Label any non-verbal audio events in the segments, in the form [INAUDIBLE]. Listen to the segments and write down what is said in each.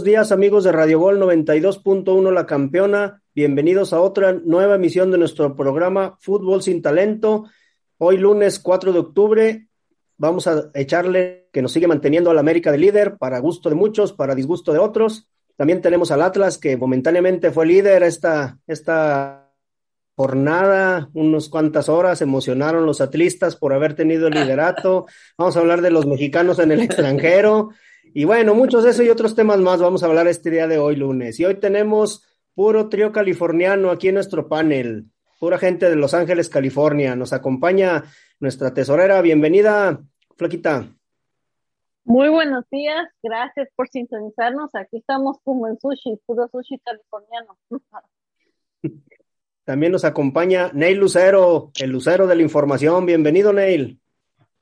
buenos días amigos de Radio Gol 92.1 La Campeona. Bienvenidos a otra nueva emisión de nuestro programa Fútbol sin Talento. Hoy lunes 4 de octubre vamos a echarle que nos sigue manteniendo al América de líder para gusto de muchos, para disgusto de otros. También tenemos al Atlas que momentáneamente fue líder esta, esta jornada, unas cuantas horas, emocionaron los atlistas por haber tenido el liderato. Vamos a hablar de los mexicanos en el extranjero. Y bueno, muchos de eso y otros temas más vamos a hablar este día de hoy, lunes. Y hoy tenemos puro trío californiano aquí en nuestro panel, pura gente de Los Ángeles, California. Nos acompaña nuestra tesorera. Bienvenida, Flaquita. Muy buenos días, gracias por sintonizarnos. Aquí estamos como en sushi, puro sushi californiano. [LAUGHS] También nos acompaña Neil Lucero, el Lucero de la Información. Bienvenido, Neil.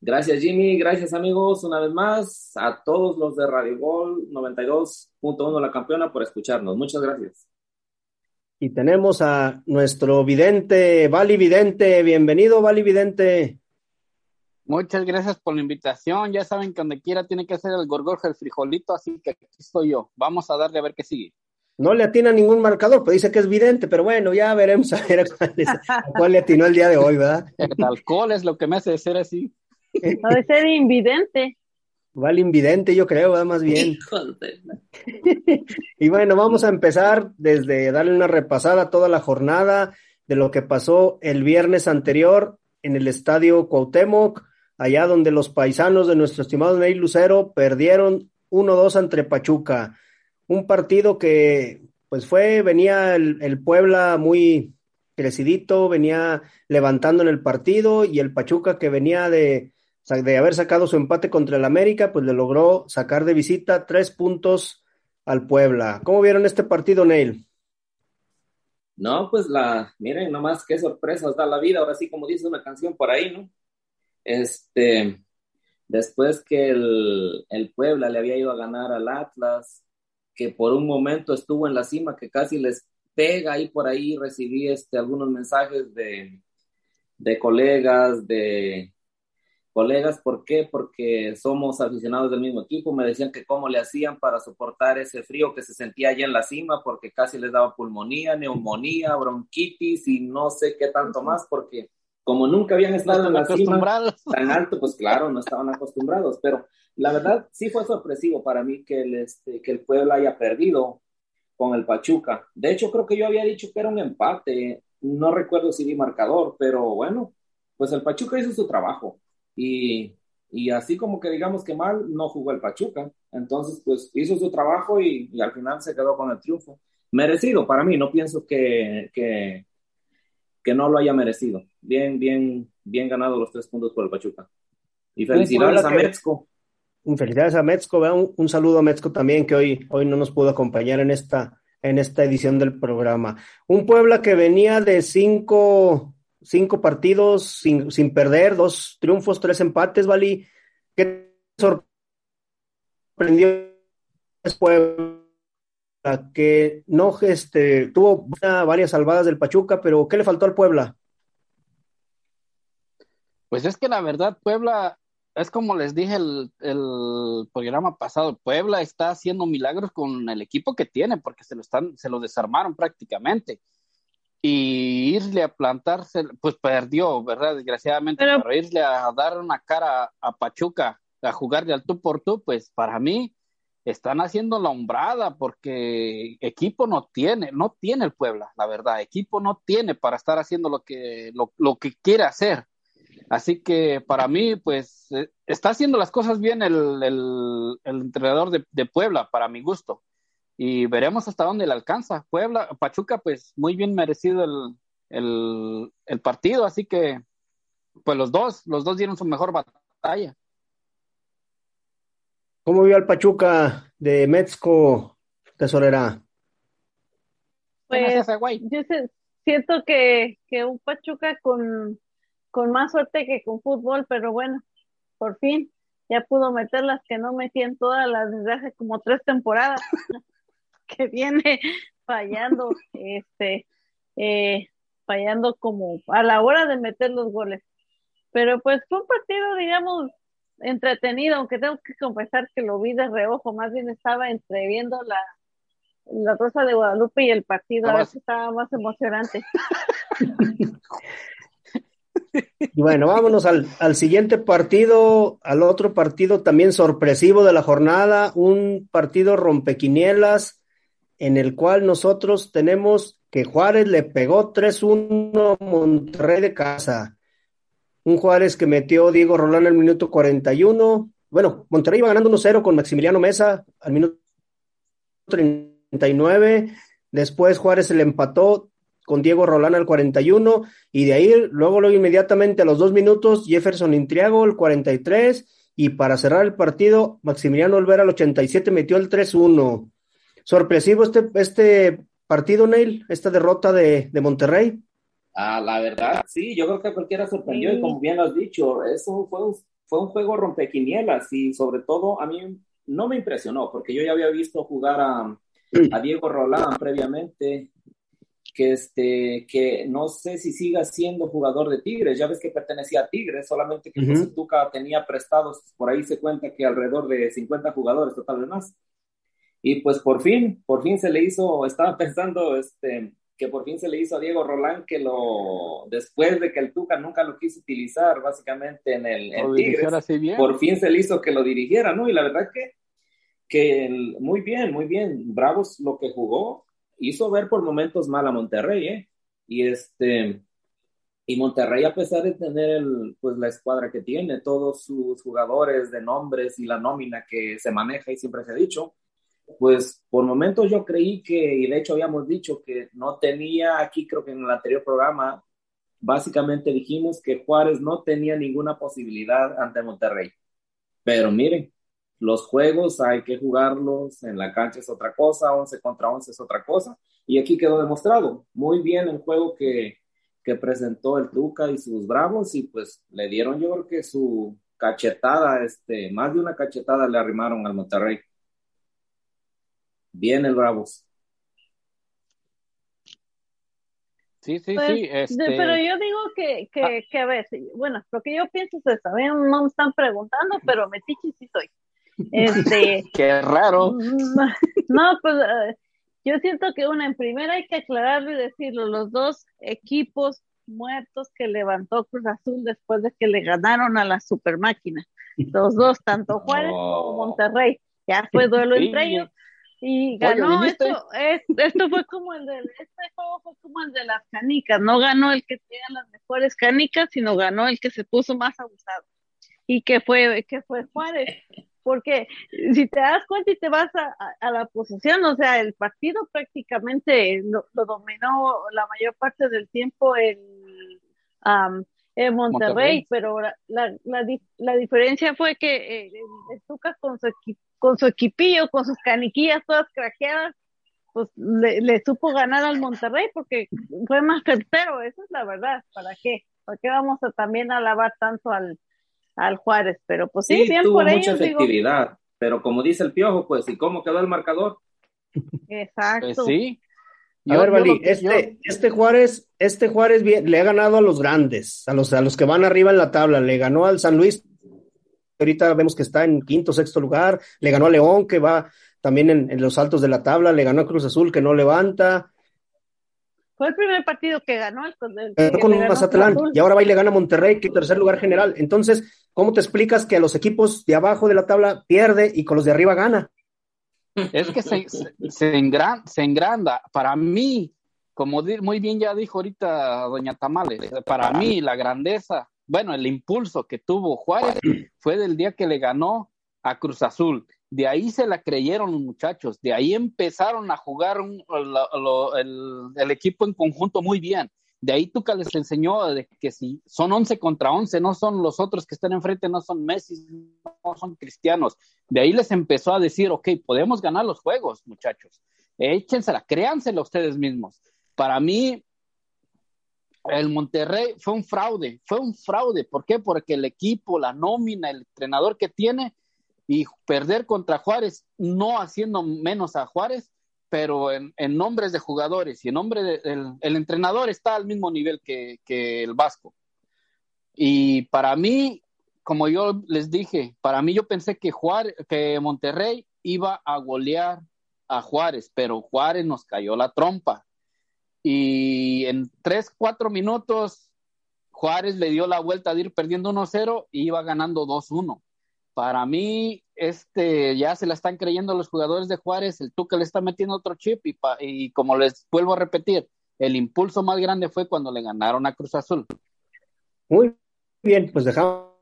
Gracias, Jimmy. Gracias, amigos, una vez más. A todos los de Radio Gol 92.1 La Campeona por escucharnos. Muchas gracias. Y tenemos a nuestro vidente, Vali Vidente. Bienvenido, Vali Vidente. Muchas gracias por la invitación. Ya saben que donde quiera tiene que ser el gorgorjo, el frijolito, así que aquí estoy yo. Vamos a darle a ver qué sigue. No le atina ningún marcador, pues dice que es vidente, pero bueno, ya veremos a ver a cuál, le atinó el día de hoy, ¿verdad? El alcohol es lo que me hace ser así. No, de ser invidente. Vale, invidente, yo creo, más bien. y bueno, vamos a empezar desde darle una repasada a toda la jornada de lo que pasó el viernes anterior en el estadio Cuauhtémoc, allá donde los paisanos de nuestro estimado Ney Lucero perdieron 1-2 ante Pachuca. Un partido que, pues fue, venía el, el Puebla muy crecidito, venía levantando en el partido y el Pachuca que venía de de haber sacado su empate contra el América, pues le logró sacar de visita tres puntos al Puebla. ¿Cómo vieron este partido, Neil? No, pues la, miren, nomás qué sorpresas da la vida, ahora sí, como dice una canción por ahí, ¿no? Este, después que el, el Puebla le había ido a ganar al Atlas, que por un momento estuvo en la cima, que casi les pega ahí por ahí, recibí este, algunos mensajes de, de colegas, de, colegas. ¿Por qué? Porque somos aficionados del mismo equipo. Me decían que cómo le hacían para soportar ese frío que se sentía allá en la cima, porque casi les daba pulmonía, neumonía, bronquitis y no sé qué tanto más, porque como nunca habían estado en la cima tan alto, pues claro, no estaban acostumbrados. Pero la verdad sí fue sorpresivo para mí que el, este, que el pueblo haya perdido con el Pachuca. De hecho, creo que yo había dicho que era un empate. No recuerdo si vi marcador, pero bueno, pues el Pachuca hizo su trabajo y, y así como que digamos que mal, no jugó el Pachuca. Entonces, pues hizo su trabajo y, al final se quedó con el triunfo. Merecido para mí, no pienso que, que, que no lo haya merecido. Bien, bien, bien ganado los tres puntos por el Pachuca. Y felicidades a Metzco. Felicidades a Metzco, un, un, saludo a Metzco también que hoy, hoy no nos pudo acompañar en esta, en esta edición del programa. Un Puebla que venía de cinco cinco partidos sin, sin perder, dos triunfos, tres empates, Vali. ¿Qué sorprendió después? Que no este, tuvo varias salvadas del Pachuca, pero ¿qué le faltó al Puebla? Pues es que la verdad, Puebla, es como les dije el, el, programa pasado, Puebla está haciendo milagros con el equipo que tiene, porque se lo están, se lo desarmaron prácticamente y irle a plantarse, pues perdió, ¿verdad? Desgraciadamente, pero, irle a dar una cara a Pachuca, a jugarle al tú por tú, pues para mí están haciendo la hombrada porque equipo no tiene, no tiene el Puebla, la verdad, equipo no tiene para estar haciendo lo que, lo, lo que quiere hacer. Así que para mí, pues, eh, está haciendo las cosas bien el, el, el entrenador de, de Puebla, para mi gusto y veremos hasta dónde le alcanza. Puebla, Pachuca, pues muy bien merecido el, el, partido, así que pues los dos, los dos dieron su mejor batalla. ¿Cómo vio al Pachuca de Metzco, tesorera? Pues yo siento que, que un Pachuca con, con más suerte que con fútbol, pero bueno, por fin ya pudo meter las que no metí en todas las desde hace como tres temporadas. [LAUGHS] que viene fallando, este, eh, fallando como a la hora de meter los goles. Pero pues fue un partido, digamos, entretenido, aunque tengo que confesar que lo vi de reojo, más bien estaba entreviendo la, la Rosa de Guadalupe y el partido, a ver si estaba más emocionante. [LAUGHS] Bueno, vámonos al, al, siguiente partido, al otro partido también sorpresivo de la jornada, un partido rompequinielas en el cual nosotros tenemos que Juárez le pegó 3-1 a Monterrey de casa. Un Juárez que metió Diego Rolán el minuto 41. Bueno, Monterrey iba ganando 1-0 con Maximiliano Mesa al minuto 39. Después Juárez se le empató con Diego Rolán al 41 y de ahí luego, luego inmediatamente a los dos minutos Jefferson Intriago al 43 y para cerrar el partido Maximiliano Olvera al 87 metió el 3-1. Sorpresivo este, este partido, Neil, esta derrota de, de Monterrey. Ah, la verdad, sí, yo creo que cualquiera sorprendió y como bien lo has dicho, eso fue un, fue un juego rompequinielas y sobre todo a mí no me impresionó porque yo ya había visto jugar a, a Diego Rolán previamente que, este, que no sé si siga siendo jugador de Tigres, ya ves que pertenecía a Tigres, solamente que uh Tuca tenía prestados, por ahí se cuenta que alrededor de 50 jugadores, total vez más. Y pues por fin, por fin se le hizo, estaba [LAUGHS] pensando este, que por fin se le hizo a Diego Rolán que lo, después de que el Tuca nunca lo quiso utilizar básicamente en el en Tigres, por fin se le hizo que lo dirigiera, ¿no? Y la verdad que, que muy bien, muy bien, Bravos lo que jugó, hizo ver por momentos mal a Monterrey, ¿eh? Y este, y Monterrey, a pesar de tener el, pues la escuadra que tiene, todos sus jugadores de nombres y la nómina que se maneja y siempre se ha dicho, pues por momentos yo creí que, y de hecho habíamos dicho que no tenía aquí, creo que en el anterior programa, básicamente dijimos que Juárez no tenía ninguna posibilidad ante Monterrey. Pero miren, los juegos hay que jugarlos, en la cancha es otra cosa, 11 contra 11 es otra cosa, y aquí quedó demostrado muy bien el juego que, que presentó el Tuca y sus Bravos, y pues le dieron yo creo que su cachetada, este, más de una cachetada le arrimaron al Monterrey. Bien el Bravos. Sí, sí, pues, sí. Este... Pero yo digo que, que, ah. que, a ver, bueno, lo que yo pienso es eso, no me están preguntando, pero metiche sí soy. Este, [LAUGHS] Qué raro. [LAUGHS] No, pues eh, yo siento que una en primera hay que aclararlo y decirlo, los dos equipos muertos que levantó Cruz Azul después de que le ganaron a la super máquina. Los dos, tanto Juárez como Monterrey. Ya fue duelo entre ellos. Y ganó esto, esto fue como el de, este juego fue como el de las canicas, no ganó el que tenía las mejores canicas, sino ganó el que se puso más abusado. Y que fue, que fue Juárez porque si te das cuenta y te vas a, la posesión, o sea, el partido prácticamente lo, dominó la mayor parte del tiempo en, Monterrey, pero la, la, la, diferencia fue que eh, el Tuca con su, con su equipillo, con sus caniquillas todas craqueadas, pues le, supo ganar al Monterrey porque fue más certero, esa es la verdad, ¿para qué? ¿Para qué vamos a también alabar tanto al, al Juárez, pero pues sí, bien tuvo mucha efectividad, pero como dice el Piojo, pues, ¿y cómo quedó el marcador? Exacto. Pues sí. A ver, Vali, este, este Juárez, este Juárez le ha ganado a los grandes, a los, a los que van arriba en la tabla, le ganó al San Luis, ahorita vemos que está en quinto, sexto lugar, le ganó a León, que va también en, en los altos de la tabla, le ganó a Cruz Azul, que no levanta, fue el primer partido que ganó el, con Mazatlán y ahora va y le gana a Monterrey, que es tercer lugar general. Entonces, ¿cómo te explicas que a los equipos de abajo de la tabla pierde y con los de arriba gana? Es que se, se, engranda. Para mí, como muy bien ya dijo ahorita doña Tamales, para mí la grandeza, bueno, el impulso que tuvo Juárez [CLEARS THROAT] fue del día que le ganó a Cruz Azul. De ahí se la creyeron los muchachos, de ahí empezaron a jugar el, equipo en conjunto muy bien. De ahí Tuca les enseñó de que si son 11 contra 11, no son los otros que están enfrente, no son Messi, no son cristianos. De ahí les empezó a decir, ok, podemos ganar los juegos, muchachos. Échensela, créansela ustedes mismos. Para mí, el Monterrey fue un fraude, fue un fraude. ¿Por qué? Porque el equipo, la nómina, el entrenador que tiene, y perder contra Juárez, no haciendo menos a Juárez, pero en, nombres de jugadores y en nombre del el entrenador está al mismo nivel que, el Vasco. Y para mí, como yo les dije, para mí yo pensé que Juárez, que Monterrey iba a golear a Juárez, pero Juárez nos cayó la trompa. Y en tres, cuatro minutos, Juárez le dio la vuelta de ir perdiendo 1-0 y iba ganando 2-1. Para mí, este, ya se la están creyendo los jugadores de Juárez, el Tuca le está metiendo otro chip y, y como les vuelvo a repetir, el impulso más grande fue cuando le ganaron a Cruz Azul. Muy bien, pues dejamos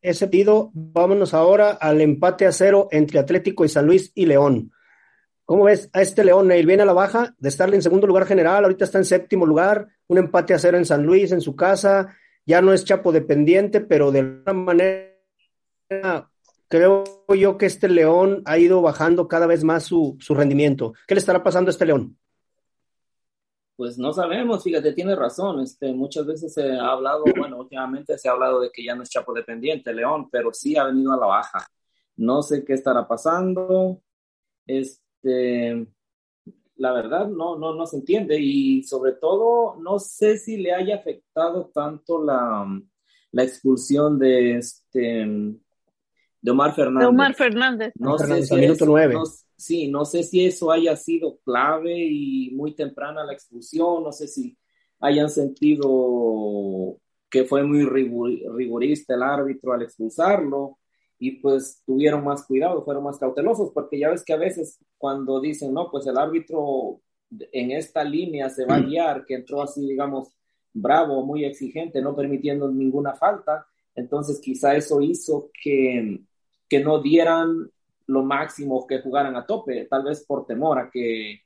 ese partido. Vámonos ahora al empate a cero entre Atlético y San Luis y León. ¿Cómo ves a este León? Él viene a la baja de estarle en segundo lugar general, ahorita está en séptimo lugar, un empate a cero en San Luis, en su casa, ya no es Chapo dependiente, pero de alguna manera creo yo que este León ha ido bajando cada vez más su, su rendimiento. ¿Qué le estará pasando a este León? Pues no sabemos, fíjate, tiene razón. Este, muchas veces se ha hablado, bueno, últimamente se ha hablado de que ya no es Chapo dependiente, León, pero sí ha venido a la baja. No sé qué estará pasando. Este, la verdad, no, no, no se entiende y sobre todo no sé si le haya afectado tanto la, la expulsión de este de Omar Fernández. De Omar Fernández. No sé si minuto nueve. Sí, no sé si eso haya sido clave y muy temprana la expulsión, no sé si hayan sentido que fue muy rigurista el árbitro al expulsarlo y pues tuvieron más cuidado, fueron más cautelosos, porque ya ves que a veces cuando dicen, no, pues el árbitro en esta línea se va a guiar, que entró así, digamos, bravo, muy exigente, no permitiendo ninguna falta, entonces quizá eso hizo que, que no dieran lo máximo que jugaran a tope, tal vez por temor a que,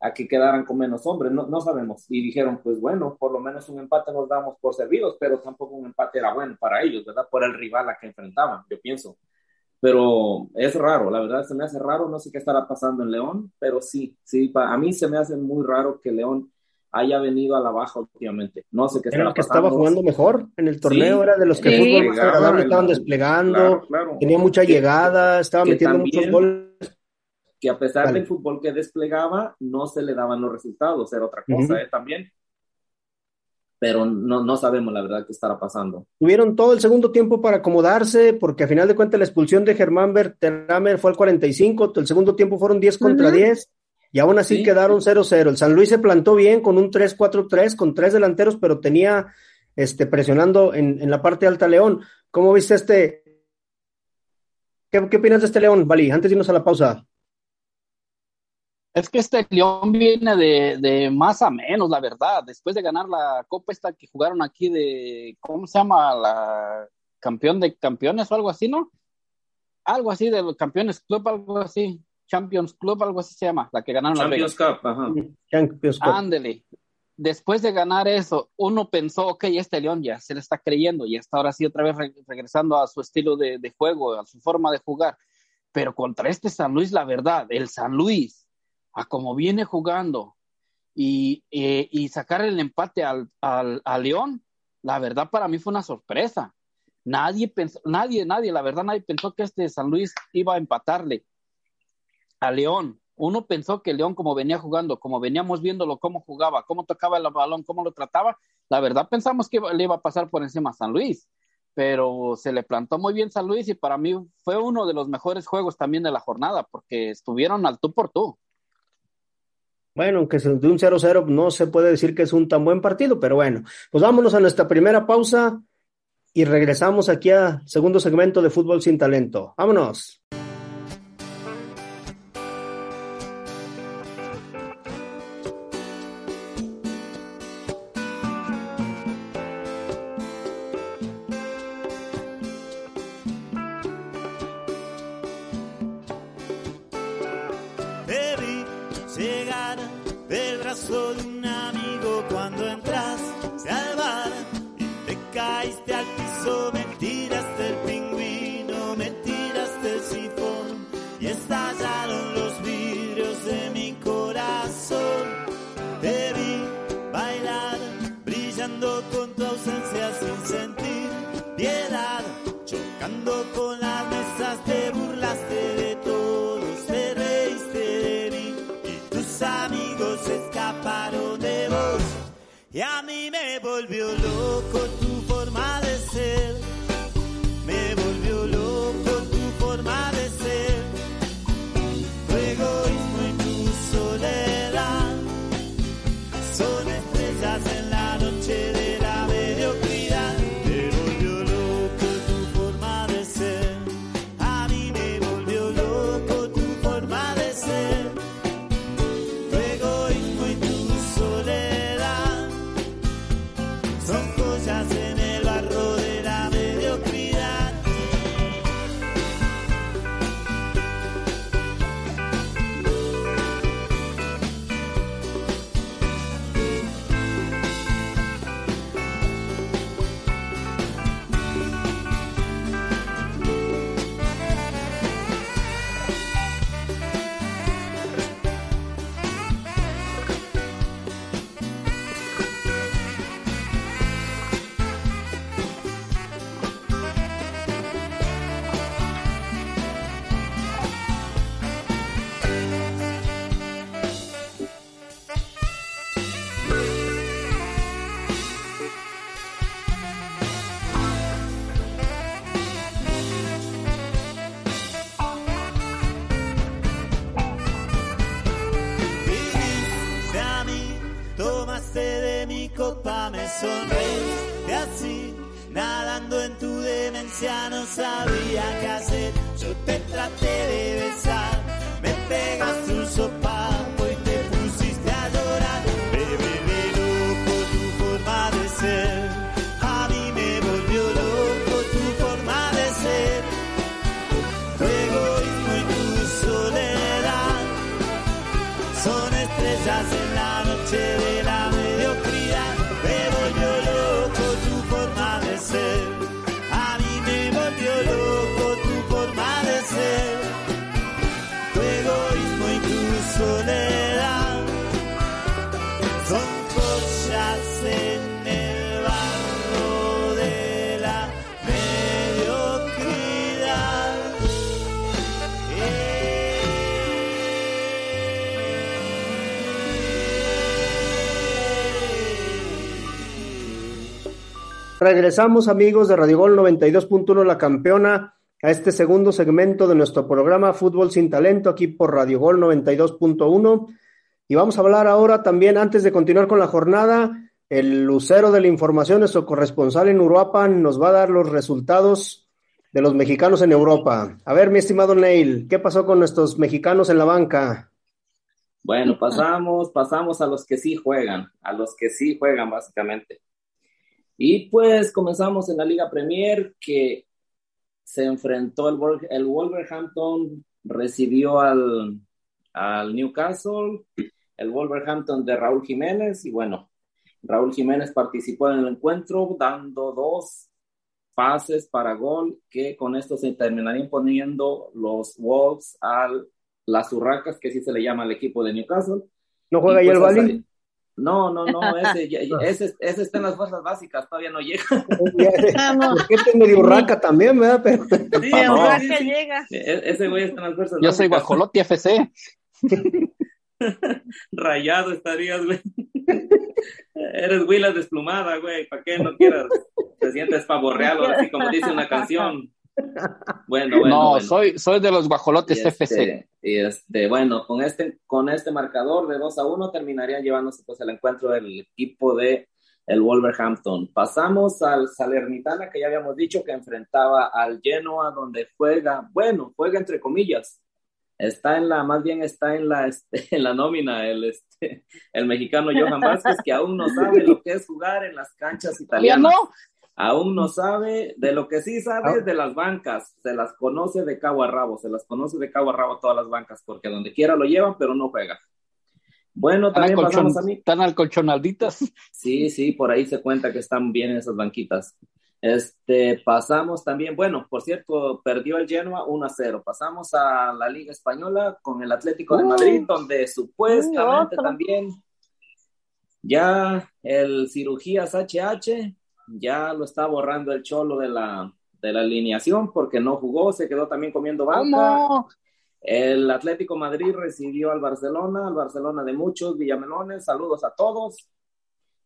a que quedaran con menos hombres, no, no sabemos. Y dijeron, pues bueno, por lo menos un empate nos damos por servidos, pero tampoco un empate era bueno para ellos, ¿verdad? Por el rival a que enfrentaban, yo pienso. Pero es raro, la verdad se me hace raro, no sé qué estará pasando en León, pero sí, sí, a mí se me hace muy raro que León haya venido a la baja últimamente. No sé qué Era el que estaba jugando mejor en el torneo, era de los que fútbol estaban desplegando, tenía mucha llegada, estaba metiendo muchos goles. Que a pesar del fútbol que desplegaba, no se le daban los resultados, era otra cosa ¿eh? también. Pero no, no sabemos la verdad qué estará pasando. Tuvieron todo el segundo tiempo para acomodarse, porque a final de cuentas la expulsión de Germán Berteramer fue al 45, el segundo tiempo fueron 10 contra 10 y aún así quedaron 0-0. El San Luis se plantó bien con un 3-4-3, con tres delanteros, pero tenía este, presionando en, en, la parte alta León. ¿Cómo viste este? ¿Qué, ¿Qué, opinas de este León, Vali? Antes de irnos a la pausa. Es que este León viene de, de, más a menos, la verdad. Después de ganar la copa esta que jugaron aquí de, ¿cómo se llama? La campeón de campeones o algo así, ¿no? Algo así de los campeones club, algo así. Champions Club, algo así se llama, la que ganaron Champions la Cup, ajá. Champions Cup. Ándele. Después de ganar eso, uno pensó, ok, este León ya se le está creyendo y está ahora sí otra vez regresando a su estilo de, de, juego, a su forma de jugar. Pero contra este San Luis, la verdad, el San Luis, a como viene jugando y, y, y sacar el empate al, al, a León, la verdad para mí fue una sorpresa. Nadie pensó, nadie, nadie, la verdad, nadie pensó que este San Luis iba a empatarle a León. Uno pensó que León, como venía jugando, como veníamos viéndolo, cómo jugaba, cómo tocaba el balón, cómo lo trataba, la verdad pensamos que le iba a pasar por encima a San Luis, pero se le plantó muy bien San Luis y para mí fue uno de los mejores juegos también de la jornada, porque estuvieron al tú por tú. Bueno, aunque de un 0-0 no se puede decir que es un tan buen partido, pero bueno, pues vámonos a nuestra primera pausa y regresamos aquí al segundo segmento de Fútbol sin Talento. Vámonos. A mí me volvió loco Regresamos amigos de Radio Gol 92.1 La Campeona a este segundo segmento de nuestro programa Fútbol sin Talento aquí por Radio Gol 92.1 y vamos a hablar ahora también antes de continuar con la jornada el lucero de la información, nuestro corresponsal en Uruapan nos va a dar los resultados de los mexicanos en Europa. A ver, mi estimado Neil, ¿qué pasó con nuestros mexicanos en la banca? Bueno, pasamos, pasamos a los que sí juegan, a los que sí juegan básicamente. Y pues comenzamos en la Liga Premier que se enfrentó el, Wol- el Wolverhampton, recibió al, al Newcastle, el Wolverhampton de Raúl Jiménez y bueno, Raúl Jiménez participó en el encuentro dando dos pases para gol que con esto se terminarían poniendo los Wolves a las urracas, que así se le llama al equipo de Newcastle. ¿No juega Y ahí el pues, Bali? No, no, no, ese, ya- [LAUGHS] ese, ese está en las fuerzas básicas, todavía no llega. [LAUGHS] Vamos. Porque este es medio urraca también, ¿verdad? Pero Sí, [LAUGHS] no, sí, sí. llega. E- Ese güey está en las fuerzas Yo soy básicas. Guajolote FC. Rayado estarías, güey. Eres Willas desplumada, güey. ¿Para qué no quieras? Te sientes pavorreado, así como dice una canción. Bueno, bueno. no, bueno. soy, soy de los Guajolotes Y FC. este, y este, bueno, con este, con este marcador de 2 a 1 terminarían llevándose pues el encuentro del equipo de el Wolverhampton. Pasamos al Salernitana, que ya habíamos dicho que enfrentaba al Genoa, donde juega, bueno, juega entre comillas. Está en la, más bien está en la, [LAUGHS] este, en la nómina el, este, el mexicano Johan Vázquez, que aún no sabe lo que es jugar en las canchas ¿Ya italianas? Aún no sabe, de lo que sí sabe es de las bancas, se las conoce de cabo a rabo, se las conoce de cabo a rabo todas las bancas, porque donde quiera lo llevan, pero no juega. Bueno, ¿Están, también acolchon- pasamos a mí. están alcolchonalditas? Sí, sí, por ahí se cuenta que están bien esas banquitas. Este, pasamos también, bueno, por cierto, perdió el Genoa 1 a 0. Pasamos a la Liga Española con el Atlético de Uh. Madrid, donde supuestamente también ya el cirugías HH ya lo está borrando el cholo de la, de la alineación porque no jugó, se quedó también comiendo banca. El Atlético Madrid recibió al Barcelona, al Barcelona de muchos Villamelones, saludos a todos.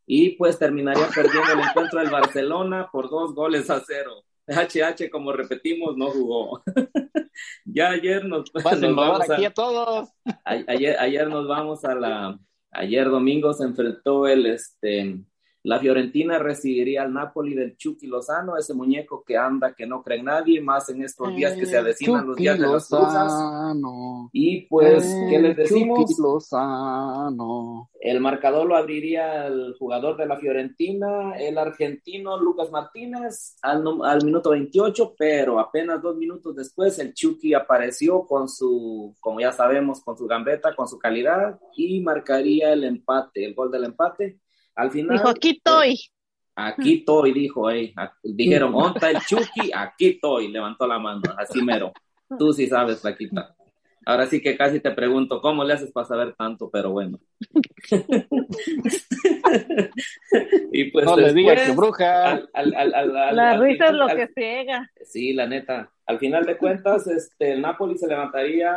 Y pues terminaría perdiendo el encuentro del Barcelona por dos goles a cero. HH, como repetimos, no jugó. [LAUGHS] ya ayer nos, [LAUGHS] nos vamos a- aquí a todos. a- ayer, ayer nos vamos a la, ayer domingo se enfrentó el, este, la Fiorentina recibiría al Napoli del Chucky Lozano, ese muñeco que anda, que no cree en nadie, más en estos días que se avecinan los días de las. Lozano. Y pues, ¿qué les Eh, decimos? Chucky Lozano. El marcador lo abriría el jugador de la Fiorentina, el argentino Lucas Martínez, al, al minuto 28, pero apenas dos minutos después el Chucky apareció con su, como ya sabemos, con su gambeta, con su calidad y marcaría el empate, el gol del empate. Al final, Dijo, aquí estoy. aquí estoy, dijo, ey. A- dijeron, ¿dónde está el Chucky? Aquí estoy, levantó la mano, así mero. Tú sí sabes, Flaquita. Ahora sí que casi te pregunto, ¿cómo le haces para saber tanto? Pero bueno. [LAUGHS] y pues no le digas que bruja. al- al- al- al- al- La al risa es lo al- que ciega. Sí, la neta. Al final de cuentas, este, el Napoli se levantaría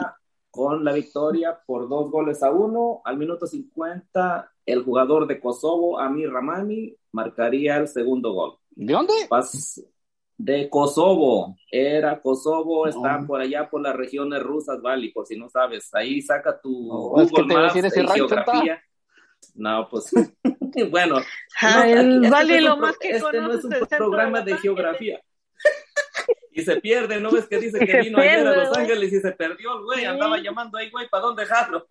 con la victoria por dos goles a uno. Al minuto 50, el jugador de Kosovo, Amir Ramani, marcaría el segundo gol. ¿De dónde? Pas- de Kosovo. Era Kosovo, está Oh. por allá por las regiones rusas, Vali, por si no sabes. Ahí saca tu Oh, es que Google te Maps decir ese geografía. No, pues [LAUGHS] [LAUGHS] bueno. vale lo más que Este no es un programa de geografía. [LAUGHS] y se pierde, ¿no ves que dice que vino ayer a Los Ángeles y se perdió el güey? Andaba llamando ahí, güey, ¿para dónde dejarlo?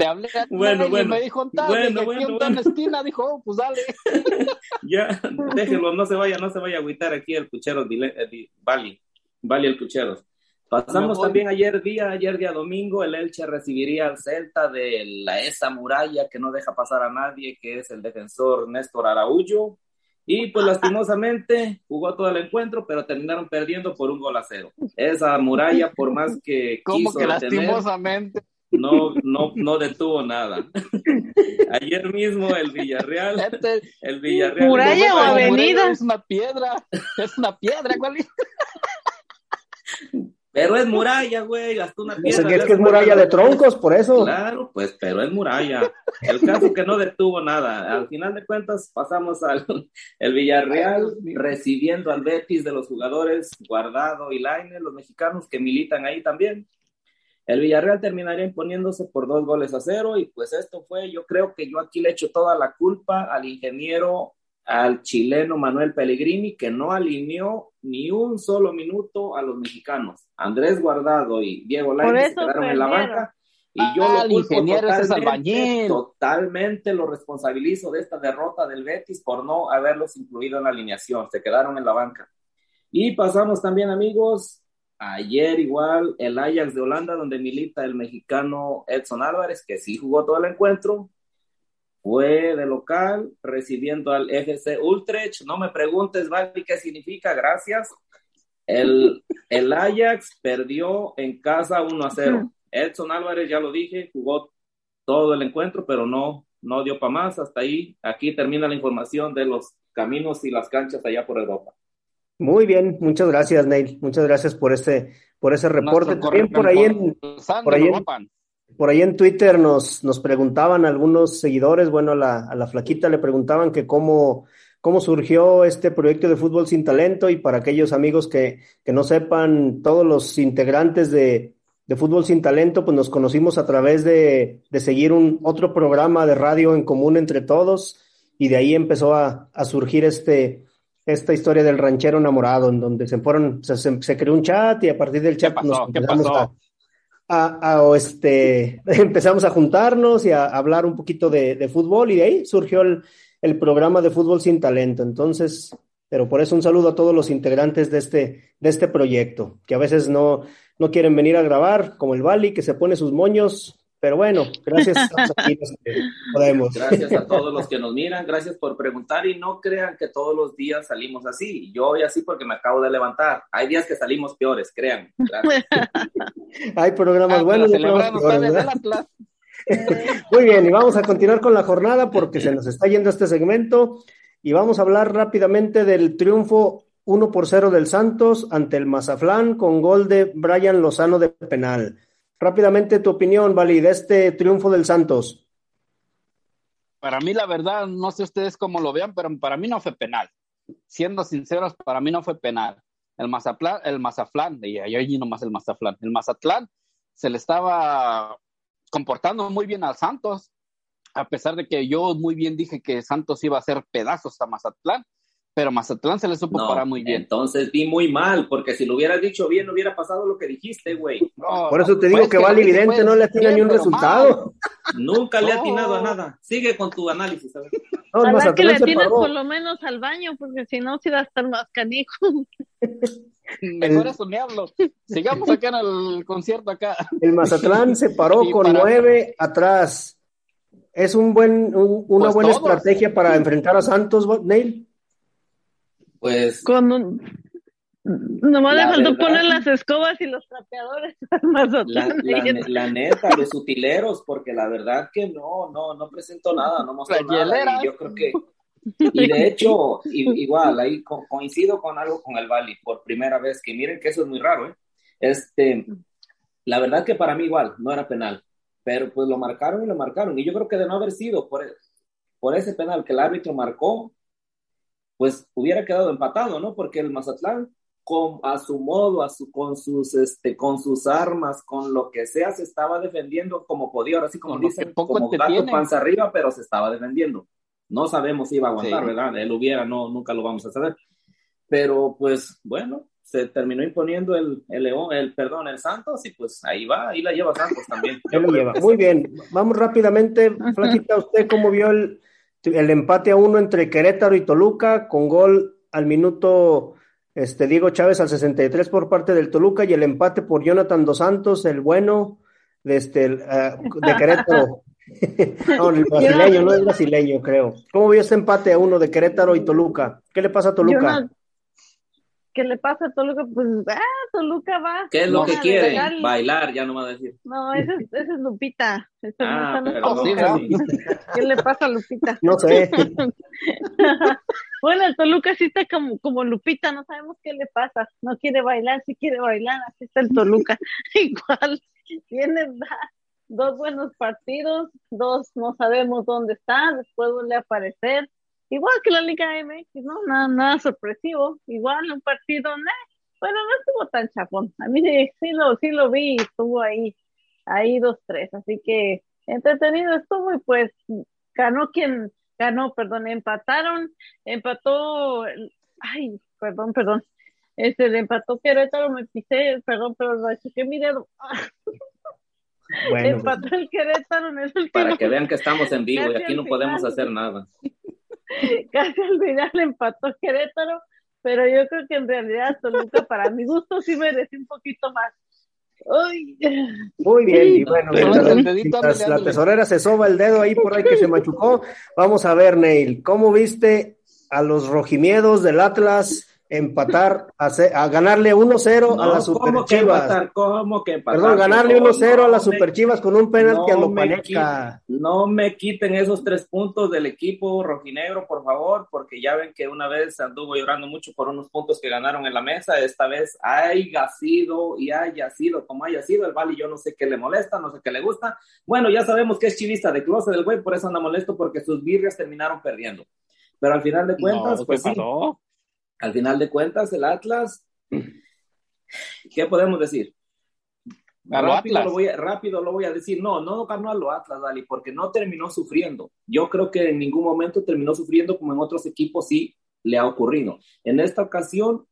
Le hablé a bueno, bueno, me dijo, bueno, bueno, bueno. esquina, dijo, oh, pues dale. [LAUGHS] ya, déjenlo, no se vaya, no se vaya a agüitar aquí el puchero, Vali, Vali el puchero. Pasamos también ayer día, ayer día domingo, el Elche recibiría al Celta de la esa muralla que no deja pasar a nadie, que es el defensor Néstor Araújo. Y pues lastimosamente jugó todo el encuentro, pero terminaron perdiendo por un gol a cero. Esa muralla, por más que ¿Cómo quiso que lastimosamente? No, no, no detuvo nada. [LAUGHS] Ayer mismo el Villarreal, Este- el Villarreal. Muralla o avenida. Es una piedra, es una piedra, ¿cuál es? Pero es muralla, güey, gastó una piedra. es que es muralla de troncos, por eso. Claro, pues, pero es muralla. El caso que no detuvo nada. Al final de cuentas, pasamos al el Villarreal recibiendo al Betis de los jugadores Guardado y Laine, los mexicanos que militan ahí también. El Villarreal terminaría imponiéndose por dos goles a cero y pues esto fue, yo creo que yo aquí le echo toda la culpa al ingeniero, al chileno Manuel Pellegrini, que no alineó ni un solo minuto a los mexicanos. Andrés Guardado y Diego Lainez se quedaron en la banca y Ah, yo lo el culpo ingeniero totalmente, totalmente lo responsabilizo de esta derrota del Betis por no haberlos incluido en la alineación, se quedaron en la banca. Y pasamos también, amigos, ayer igual el Ajax de Holanda, donde milita el mexicano Edson Álvarez, que sí jugó todo el encuentro, fue de local recibiendo al FC Utrecht. No me preguntes, Vali, qué significa, gracias. El, [LAUGHS] el Ajax perdió en casa 1 a 0. Edson Álvarez, ya lo dije, jugó todo el encuentro, pero no, no dio para más. Hasta ahí, aquí termina la información de los caminos y las canchas allá por Europa. Muy bien, muchas gracias, Neil. Muchas gracias por ese, por ese reporte. También por ahí en, por ahí en- por ahí en Twitter nos, nos preguntaban algunos seguidores, bueno, a la, a la flaquita le preguntaban que cómo, cómo surgió este proyecto de fútbol sin talento y para aquellos amigos que, que no sepan, todos los integrantes de, de Fútbol sin Talento, pues nos conocimos a través de, de seguir un otro programa de radio en común entre todos y de ahí empezó a, a surgir este, esta historia del ranchero enamorado, en donde se fueron, se, se- se creó un chat y a partir del ¿Qué chat nos ¿Qué empezamos a, a- a- o este, [LAUGHS] empezamos a juntarnos y a hablar un poquito de, de fútbol y de ahí surgió el, el programa de fútbol sin talento. Entonces, pero por eso un saludo a todos los integrantes de este, de este proyecto, que a veces no, no quieren venir a grabar, como el Bali, que se pone sus moños, pero bueno, gracias los que podemos. Gracias a todos los que nos miran, gracias por preguntar y no crean que todos los días salimos así. Yo hoy así porque me acabo de levantar. Hay días que salimos peores, crean. [LAUGHS] Hay programas Ah, buenos peores, Atlas. [LAUGHS] Muy bien, y vamos a continuar con la jornada porque se nos está yendo este segmento y vamos a hablar rápidamente del triunfo 1 por 0 del Santos ante el Mazaflán con gol de Brian Lozano de penal. Rápidamente tu opinión, Vali, de este triunfo del Santos. Para mí, la verdad, no sé ustedes cómo lo vean, pero para mí no fue penal. Siendo sinceros, para mí no fue penal. El Mazatlán, el Mazaflán, y ahí nomás el Mazatlán, el Mazatlán se le estaba comportando muy bien al Santos, a pesar de que yo muy bien dije que Santos iba a hacer pedazos a Mazatlán, pero Mazatlán se le supo No, parar muy bien. Entonces di muy mal, porque si lo hubieras dicho bien, no hubiera pasado lo que dijiste, güey. No, Por eso te digo pues que lo Vali Vidente pues, no le atina ni un resultado. Nunca le he No. atinado a nada. Sigue con tu análisis. a ver. No, Ojalá que le se paró. por lo menos al baño, porque si no, sí va a estar más canijo. [LAUGHS] Mejor El- eso ni hablo. Sigamos acá en el concierto acá. El Mazatlán se paró [LAUGHS] Y con para- nueve atrás. Es un buen, un- una Pues buena todos. estrategia para enfrentar a Santos, Neil. Pues Con un... Nomás La le faltó verdad. poner las escobas y los trapeadores [LAUGHS] la, la, la neta, los utileros, porque la verdad que no, no, no presentó nada, no mostró Las nada. Y yo creo que, [LAUGHS] y de hecho, igual, ahí co- coincido con algo con el Bali, por primera vez, que miren que eso es muy raro, ¿eh? Este, la verdad que para mí igual, no era penal, pero pues lo marcaron y lo marcaron, y yo creo que de no haber sido por, por ese penal que el árbitro marcó, pues hubiera quedado empatado, ¿no? Porque el Mazatlán con, a su modo, a su, con, sus, este, con sus armas, con lo que sea, se estaba defendiendo como podía, ahora sí como dicen, como gato panza arriba, pero se estaba defendiendo. No sabemos si iba a aguantar, ¿verdad? Él hubiera, no, nunca lo vamos a saber. Pero pues bueno, se terminó imponiendo el, el León, el perdón, el Santos, y pues ahí va, ahí la lleva Santos también. Muy bien, vamos rápidamente, [LAUGHS] Flaquita, ¿usted cómo vio el, el empate a uno entre Querétaro y Toluca con gol al minuto este, Diego Chávez al 63 por parte del Toluca y el empate por Jonathan Dos Santos, el bueno de, este, uh, de Querétaro. [LAUGHS] no, el brasileño, no es brasileño, creo. ¿Cómo vio este empate a uno de Querétaro y Toluca? ¿Qué le pasa a Toluca? ¿Qué le pasa a Toluca? Pues, ah, Toluca va. ¿Qué es lo que quiere? Bailar, ya no va a decir. No, esa es, esa es Lupita. ah, no [LAUGHS] ¿Qué le pasa a Lupita? No sé. [LAUGHS] bueno, el Toluca sí está como, como Lupita, no sabemos qué le pasa. No quiere bailar, sí quiere bailar, así está el Toluca. [LAUGHS] Igual, tiene dos buenos partidos, dos no sabemos dónde está, después vuelve a aparecer igual que la Liga MX, ¿no? Nada, nada sorpresivo, igual un partido, bueno, no estuvo tan chapón, a mí sí, lo, sí lo vi, estuvo ahí, ahí dos, tres, así que entretenido estuvo y pues ganó quien ganó, perdón, empataron, empató, ay, perdón, perdón, este, le empató Querétaro, me pisé, perdón, pero lo que mi dedo. [LAUGHS] Bueno, empató el Querétaro en el. Para que vean que estamos en vivo y aquí no podemos hacer nada. [LAUGHS] casi al final empató Querétaro, pero yo creo que en realidad Toluca para mi gusto sí merece un poquito más. Muy bien, y bueno, la tesorera se soba el dedo ahí por ahí que se machucó. Vamos a ver, Neil, ¿cómo viste a los rojimiedos del Atlas empatar, a, a ganarle 1-0 a las Super Chivas. ¿Cómo que Perdón, ganarle 1-0 a las Super Chivas con un penalti a lo No me quiten esos tres puntos del equipo rojinegro, por favor, porque ya ven que una vez anduvo llorando mucho por unos puntos que ganaron en la mesa. Esta vez haya sido y haya sido como haya sido. El Bali, yo no sé qué le molesta, no sé qué le gusta. Bueno, ya sabemos que es chivista de closet del güey, por eso anda molesto porque sus birrias terminaron perdiendo. Pero al final de cuentas, pues sí al final de cuentas, el Atlas, ¿qué podemos decir? Rápido lo, voy a, rápido lo voy a decir, no, no ganó a lo Atlas, Dali, porque no terminó sufriendo. Yo creo que en ningún momento terminó sufriendo como en otros equipos sí le ha ocurrido. En esta ocasión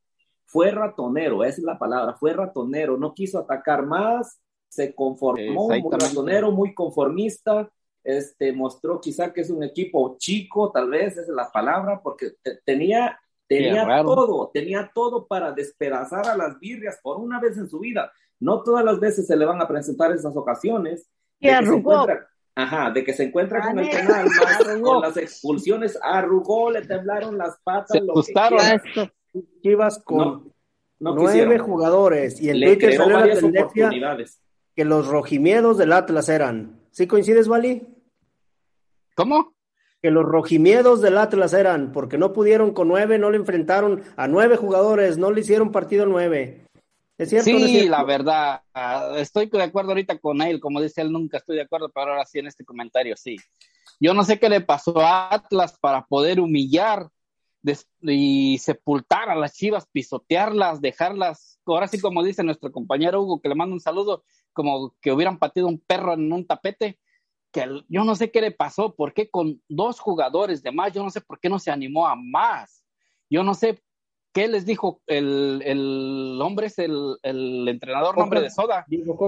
fue ratonero, esa es la palabra, fue ratonero, no quiso atacar más, se conformó, muy ratonero, muy conformista, este, mostró quizá que es un equipo chico, tal vez esa es la palabra, porque tenía Tenía todo, tenía todo para despedazar a las birrias por una vez en su vida. No todas las veces se le van a presentar esas ocasiones. Y arrugó. Ajá, de que se encuentra con el penal, [LAUGHS] con las expulsiones, arrugó, le temblaron las patas. Se lo gustaron. Chivas con nueve jugadores y en Twitter salió la tendencia que los rojimiedos del Atlas eran. ¿Sí coincides, Wally? ¿Cómo? Que los rojimiedos del Atlas eran, porque no pudieron con nueve, no le enfrentaron a nueve jugadores, no le hicieron partido nueve. ¿Es cierto? Sí, la verdad, estoy de acuerdo ahorita con él, como dice él, nunca estoy de acuerdo, pero ahora sí en este comentario, sí. Yo no sé qué le pasó a Atlas para poder humillar y sepultar a las chivas, pisotearlas, dejarlas, ahora sí como dice nuestro compañero Hugo, que le mando un saludo, como que hubieran patido un perro en un tapete, que yo no sé qué le pasó, por qué con dos jugadores de más, yo no sé por qué no se animó a más. Yo no sé qué les dijo el, el hombre, es el, el entrenador nombre de Soda,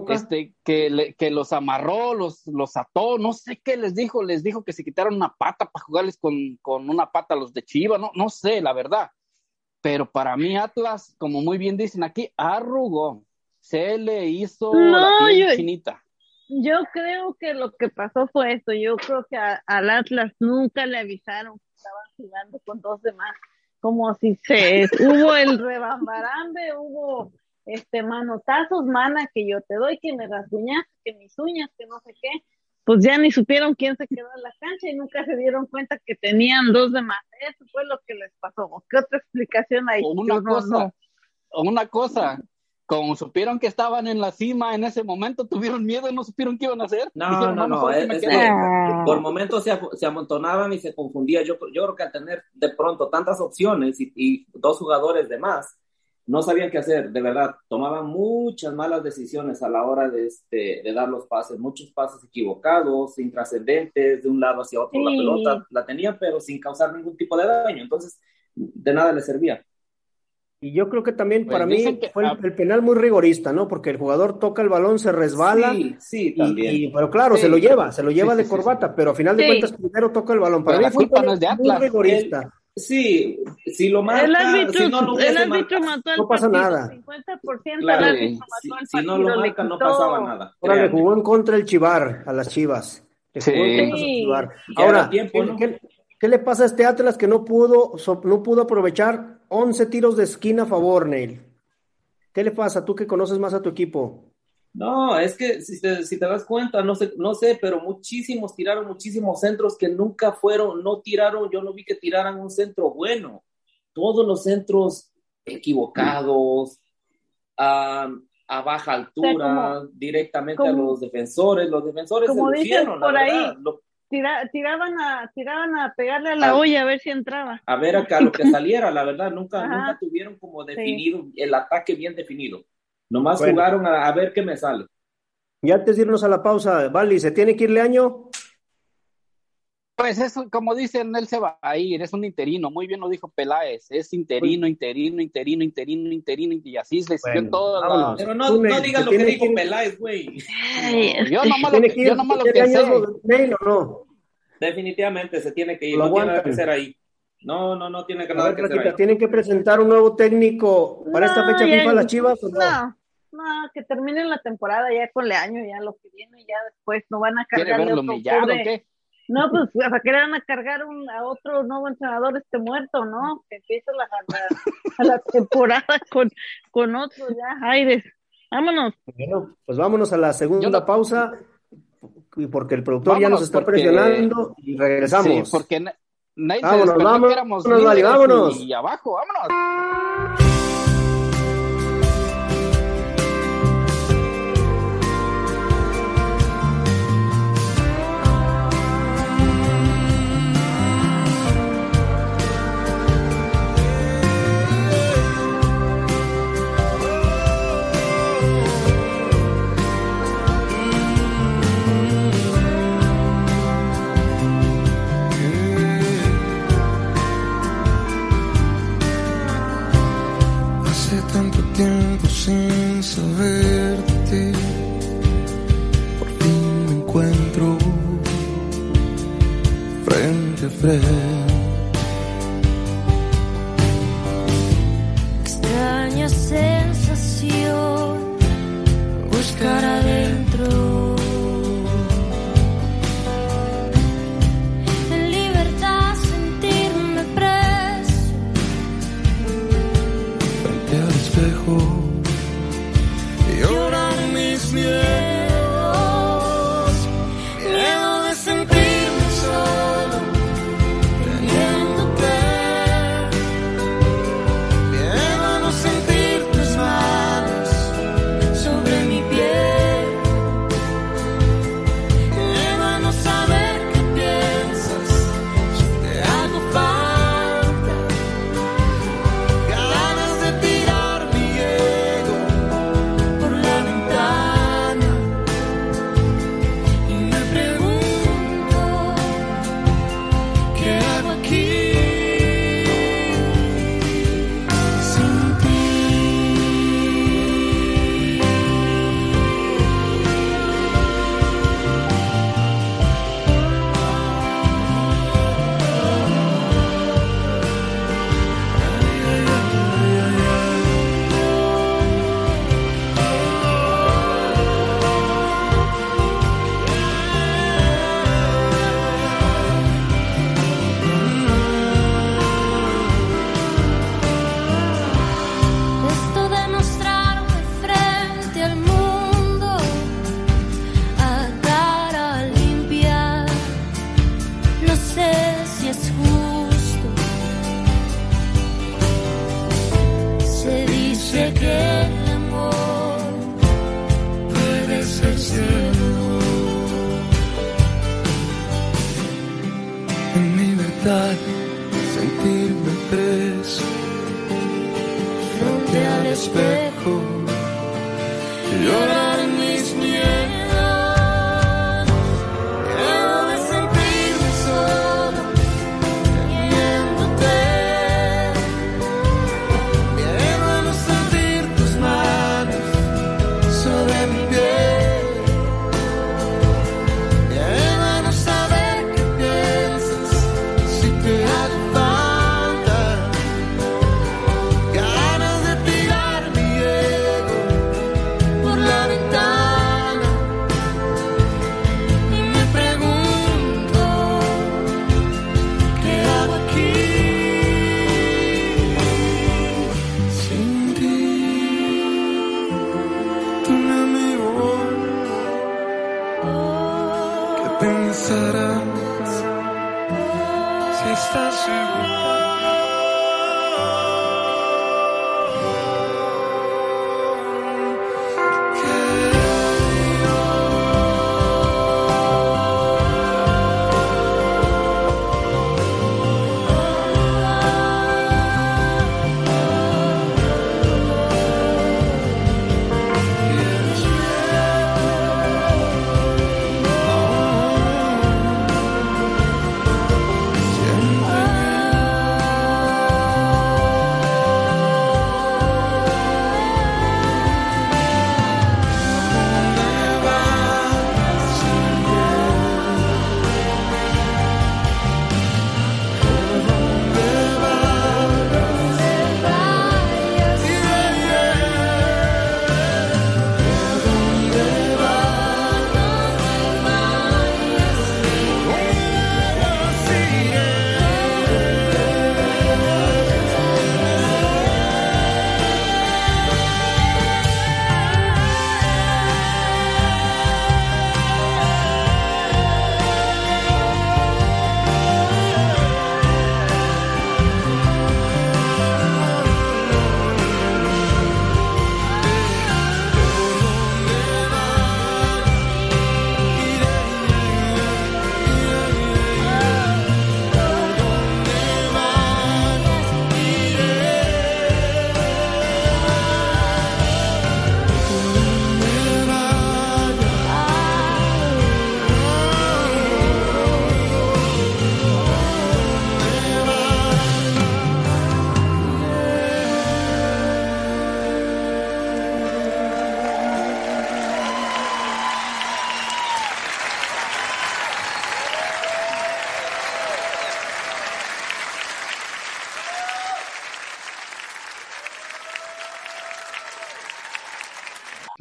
este, que, que los amarró, los, los ató, no sé qué les dijo, les dijo que se quitaron una pata para jugarles con, con una pata a los de Chiva, no, no sé, la verdad. Pero para mí Atlas, como muy bien dicen aquí, arrugó, se le hizo la piel chinita yo creo que lo que pasó fue esto. Yo creo que al Atlas nunca le avisaron que estaban jugando con dos demás. Como si se [LAUGHS] hubo el rebambarambe, hubo este manotazos, mana, que yo te doy, que me rasguñaste, que mis uñas, que no sé qué. Pues ya ni supieron quién se quedó en la cancha y nunca se dieron cuenta que tenían dos de más. Eso fue lo que les pasó. ¿Qué otra explicación hay? una cosa, una cosa, como supieron que estaban en la cima en ese momento, tuvieron miedo y no supieron qué iban a hacer. No, no, no, por momentos se, amontonaban y se confundían. Yo, yo creo que al tener de pronto tantas opciones y, dos jugadores de más, no sabían qué hacer, de verdad, tomaban muchas malas decisiones a la hora de, este, de dar los pases, muchos pases equivocados, intrascendentes, de un lado hacia otro, la pelota la tenían, pero sin causar ningún tipo de daño, entonces de nada les servía. Y yo creo que también pues para mí fue el, penal muy rigorista, ¿no? Porque el jugador toca el balón, se resbala. Sí, sí, también. pero claro, se lo lleva, se lo lleva de corbata, pero a final de cuentas primero toca el balón. Para mí fue muy rigorista. Sí, si lo marca, el árbitro, si no lo el árbitro mató no pasa nada. 50% claro, el árbitro mató si, si no lo marca, no pasaba nada. Ahora le jugó en contra el Chivar a las Chivas. Le jugó en contra el Chivar. Ahora. ¿qué, ¿qué, le pasa a este Atlas que no pudo, no pudo aprovechar 11 tiros de esquina a favor, Neil? ¿Qué le pasa? Tú que conoces más a tu equipo. No, es que si te, si te, das cuenta, no sé, no sé, pero muchísimos tiraron muchísimos centros que nunca fueron, no tiraron, yo no vi que tiraran un centro bueno. Todos los centros equivocados, a, a baja altura, directamente a los defensores, los defensores como se lucieron, por ahí, tiraban, a, tiraban a pegarle a la olla a ver si entraba. A ver acá lo que saliera, la verdad, nunca, [LAUGHS] nunca tuvieron como definido, el ataque bien definido. Nomás jugaron a, ver qué me sale. Y antes de irnos a la pausa, Vali, ¿se tiene que irle año? Pues es como dicen, él se va a ir, es un interino, muy bien lo dijo Peláez, es interino, interino, interino, interino, interino, y así se bueno, todo. Pero no, no digas lo que dijo Peláez, güey. Yo nomás lo, yo nomás lo que sé. no? Definitivamente se tiene que ir, no tiene nada que ser ahí. No, no, no tiene que nada que ser ahí. ¿Tienen que presentar un nuevo técnico para esta fecha FIFA las Chivas o no? No, no, que terminen la temporada ya con el año, ya lo que viene, ya después no van a cargar de otro qué? No, pues ¿para qué van a cargar un, a otro nuevo entrenador este muerto, no? Que empiece la, la, la temporada con, con otro ya, aires. Vámonos. Bueno, pues vámonos a la segunda pausa, porque el productor ya nos está presionando y regresamos. Sí, porque nadie vámonos, vámonos, vámonos, vámonos. Y abajo, vámonos.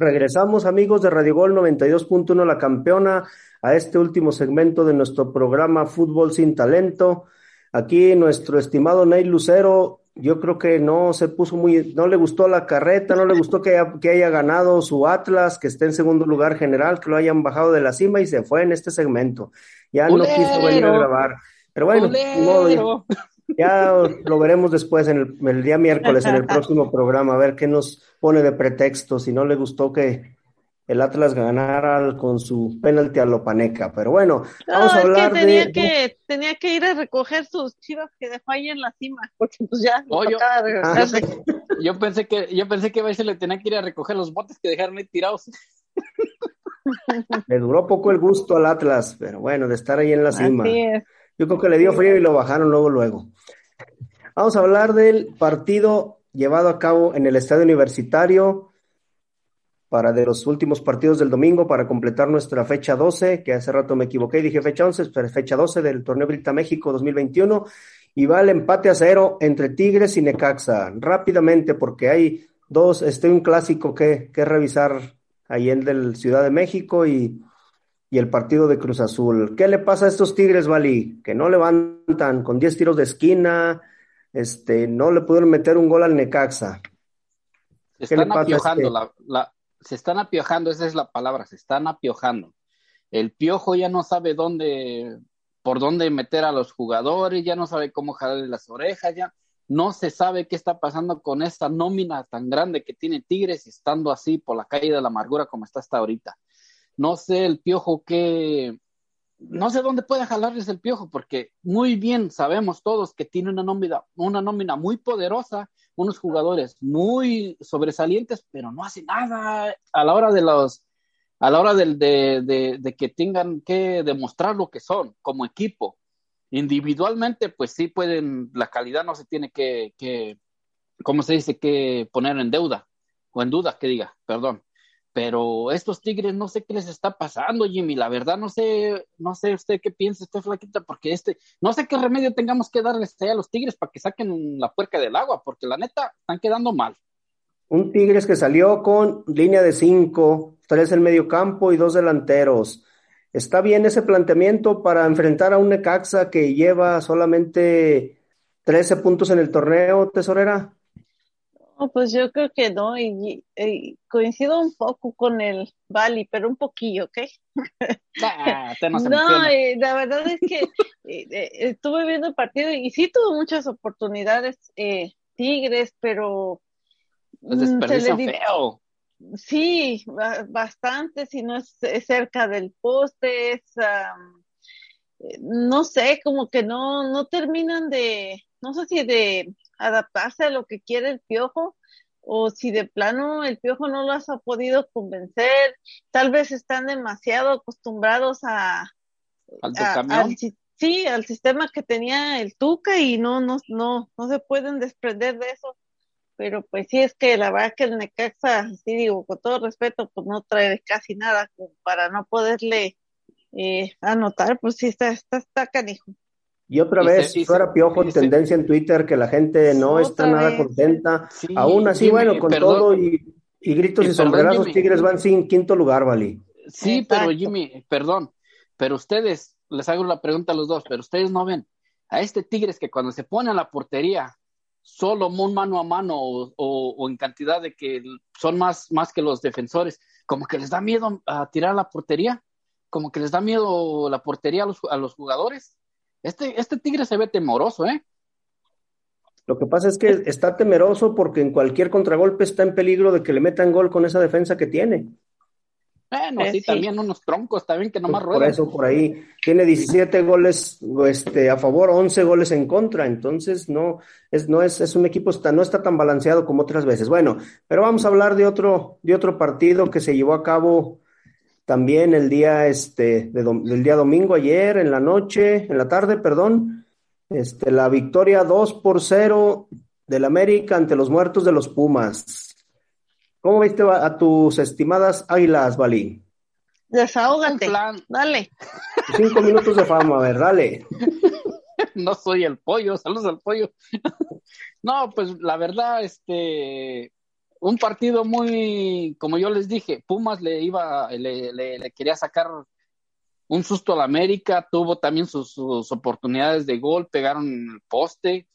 Regresamos amigos de Radio Gol 92.1 La Campeona a este último segmento de nuestro programa Fútbol sin Talento. Aquí nuestro estimado Ney Lucero, yo creo que no se puso muy, no le gustó la carreta, no le gustó que haya, que haya ganado su Atlas, que esté en segundo lugar general, que lo hayan bajado de la cima y se fue en este segmento. Ya no quiso venir a grabar. Pero bueno, modo, ya lo veremos después en el, el día miércoles en el próximo programa, a ver qué nos pone de pretexto, si no le gustó que el Atlas ganara con su penalti a Lopaneca. Pero bueno, vamos No, a es hablar que tenía de... que tenía que ir a recoger sus chivas que dejó ahí en la cima, porque pues ya Oh, yo- pensé que, yo pensé que a veces le tenía que ir a recoger los botes que dejaron ahí tirados. [LAUGHS] Le duró poco el gusto al Atlas, pero bueno, de estar ahí en la cima. Así es. Yo creo que le dio frío y lo bajaron luego, luego. Vamos a hablar del partido llevado a cabo en el Estadio Universitario para de los últimos partidos del domingo para completar nuestra fecha 12, que hace rato me equivoqué dije fecha 11, pero fecha 12 del Torneo Brita México 2021 y va el empate a cero entre Tigres y Necaxa. Rápidamente, porque hay dos, este un clásico que, que revisar ahí el del Ciudad de México y, y el partido de Cruz Azul. ¿Qué le pasa a estos Tigres, Vali? Que no levantan con 10 tiros de esquina, este, no le pudieron meter un gol al Necaxa. Se ¿Qué le están a apiojando, este? la, la- se están apiojando, esa es la palabra, se están apiojando. El piojo ya no sabe dónde, por dónde meter a los jugadores, ya no sabe cómo jalarle las orejas, ya no se sabe qué está pasando con esta nómina tan grande que tiene Tigres estando así por la calle de la amargura como está hasta ahorita. No sé el piojo qué, no sé dónde puede jalarles el piojo, porque muy bien sabemos todos que tiene una nómina, una nómina muy poderosa, unos jugadores muy sobresalientes, pero no hace nada a la hora de los, a la hora de, de, de, que tengan que demostrar lo que son como equipo. Individualmente, pues sí pueden, la calidad no se tiene que, que ¿cómo se dice? Que poner en deuda o en duda, que diga, perdón pero estos Tigres no sé qué les está pasando, Jimmy, la verdad no sé, no sé usted qué piensa, usted flaquita, porque este, no sé qué remedio tengamos que darles a los Tigres para que saquen la puerca del agua, porque la neta están quedando mal. Un Tigres que salió con línea de cinco, tres en medio campo y dos delanteros. ¿Está bien ese planteamiento para enfrentar a un Necaxa que lleva solamente 13 puntos en el torneo, tesorera? Pues yo creo que no, y, coincido un poco con el Bali, pero un poquillo, ¿ok? Ah, [LAUGHS] no, la verdad es que [LAUGHS] eh, eh, estuve viendo el partido y sí tuvo muchas oportunidades eh, Tigres, pero mm, feo. Sí, bastante, si no es, cerca del poste, es, no sé, como que no, no terminan de, no sé si de adaptarse a lo que quiere el piojo o si de plano el piojo no los ha podido convencer, tal vez están demasiado acostumbrados a, al, sí, al sistema que tenía el Tuca y no, no, no, no se pueden desprender de eso. Pero pues sí es que la verdad que el Necaxa, sí digo, con todo respeto, pues no trae casi nada para no poderle eh, anotar, pues sí está, está, está canijo. Y otra vez, fuera Piojo, tendencia en Twitter que la gente no está nada contenta. Aún así, bueno, con todo y, gritos y, sombrerazos, Tigres van sin quinto lugar, Vali. Sí, pero Jimmy, perdón, pero ustedes, les hago la pregunta a los dos, pero ustedes no ven a este Tigres que cuando se pone a la portería, solo mano a mano o, en cantidad de que son más, más que los defensores, como que les da miedo a tirar la portería, como que les da miedo la portería a los, a los jugadores este, este Tigre se ve temoroso, ¿eh? Lo que pasa es que está temeroso porque en cualquier contragolpe está en peligro de que le metan gol con esa defensa que tiene. Bueno, sí, también unos troncos también que nomás ruedan. Por eso, por ahí, tiene 17 goles este, a favor, 11 goles en contra, entonces no, es, no es, es un equipo, está, no está tan balanceado como otras veces. Bueno, pero vamos a hablar de otro, de otro partido que se llevó a cabo también el día, este, del día domingo, ayer, en la noche, en la tarde, perdón, este, la victoria 2 por 0 del América ante los muertos de los Pumas. ¿Cómo viste a tus estimadas águilas, Balí? Desahógate, dale. Cinco minutos de fama, a ver, dale. [LAUGHS] no soy el pollo, saludos al pollo. [LAUGHS] no, pues la verdad, este, un partido muy, como yo les dije, Pumas le iba, le, le, quería sacar un susto al América, tuvo también sus, oportunidades de gol, pegaron en el poste,